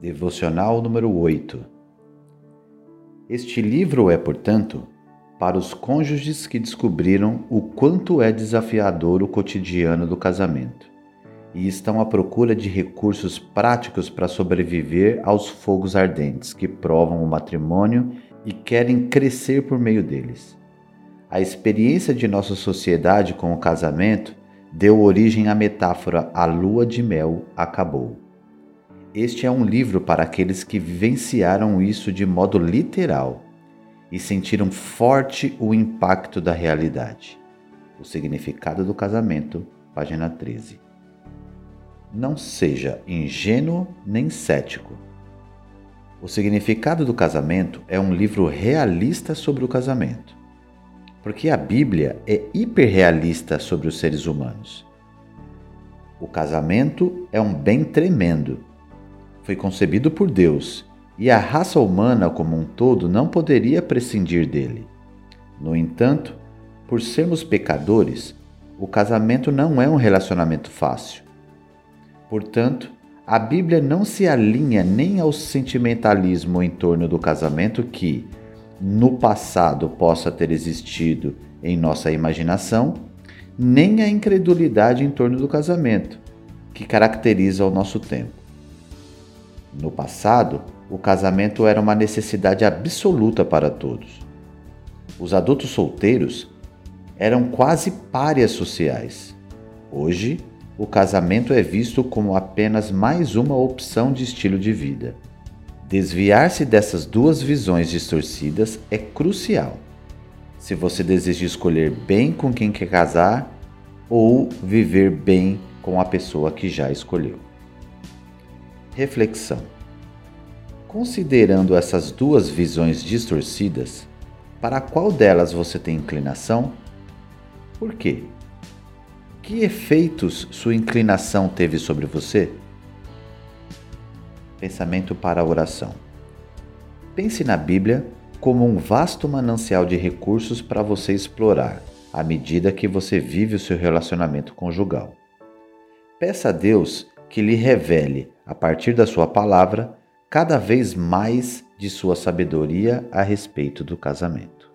Devocional número 8 Este livro é, portanto, para os cônjuges que descobriram o quanto é desafiador o cotidiano do casamento e estão à procura de recursos práticos para sobreviver aos fogos ardentes que provam o matrimônio e querem crescer por meio deles. A experiência de nossa sociedade com o casamento deu origem à metáfora A lua de mel acabou. Este é um livro para aqueles que vivenciaram isso de modo literal e sentiram forte o impacto da realidade. O significado do casamento, página 13. Não seja ingênuo nem cético. O significado do casamento é um livro realista sobre o casamento, porque a Bíblia é hiperrealista sobre os seres humanos. O casamento é um bem tremendo foi concebido por Deus e a raça humana como um todo não poderia prescindir dele. No entanto, por sermos pecadores, o casamento não é um relacionamento fácil. Portanto, a Bíblia não se alinha nem ao sentimentalismo em torno do casamento que, no passado, possa ter existido em nossa imaginação, nem à incredulidade em torno do casamento, que caracteriza o nosso tempo. No passado, o casamento era uma necessidade absoluta para todos. Os adultos solteiros eram quase párias sociais. Hoje, o casamento é visto como apenas mais uma opção de estilo de vida. Desviar-se dessas duas visões distorcidas é crucial. Se você deseja escolher bem com quem quer casar ou viver bem com a pessoa que já escolheu. Reflexão: Considerando essas duas visões distorcidas, para qual delas você tem inclinação? Por quê? Que efeitos sua inclinação teve sobre você? Pensamento para a oração. Pense na Bíblia como um vasto manancial de recursos para você explorar à medida que você vive o seu relacionamento conjugal. Peça a Deus que lhe revele, a partir da sua palavra, cada vez mais de sua sabedoria a respeito do casamento.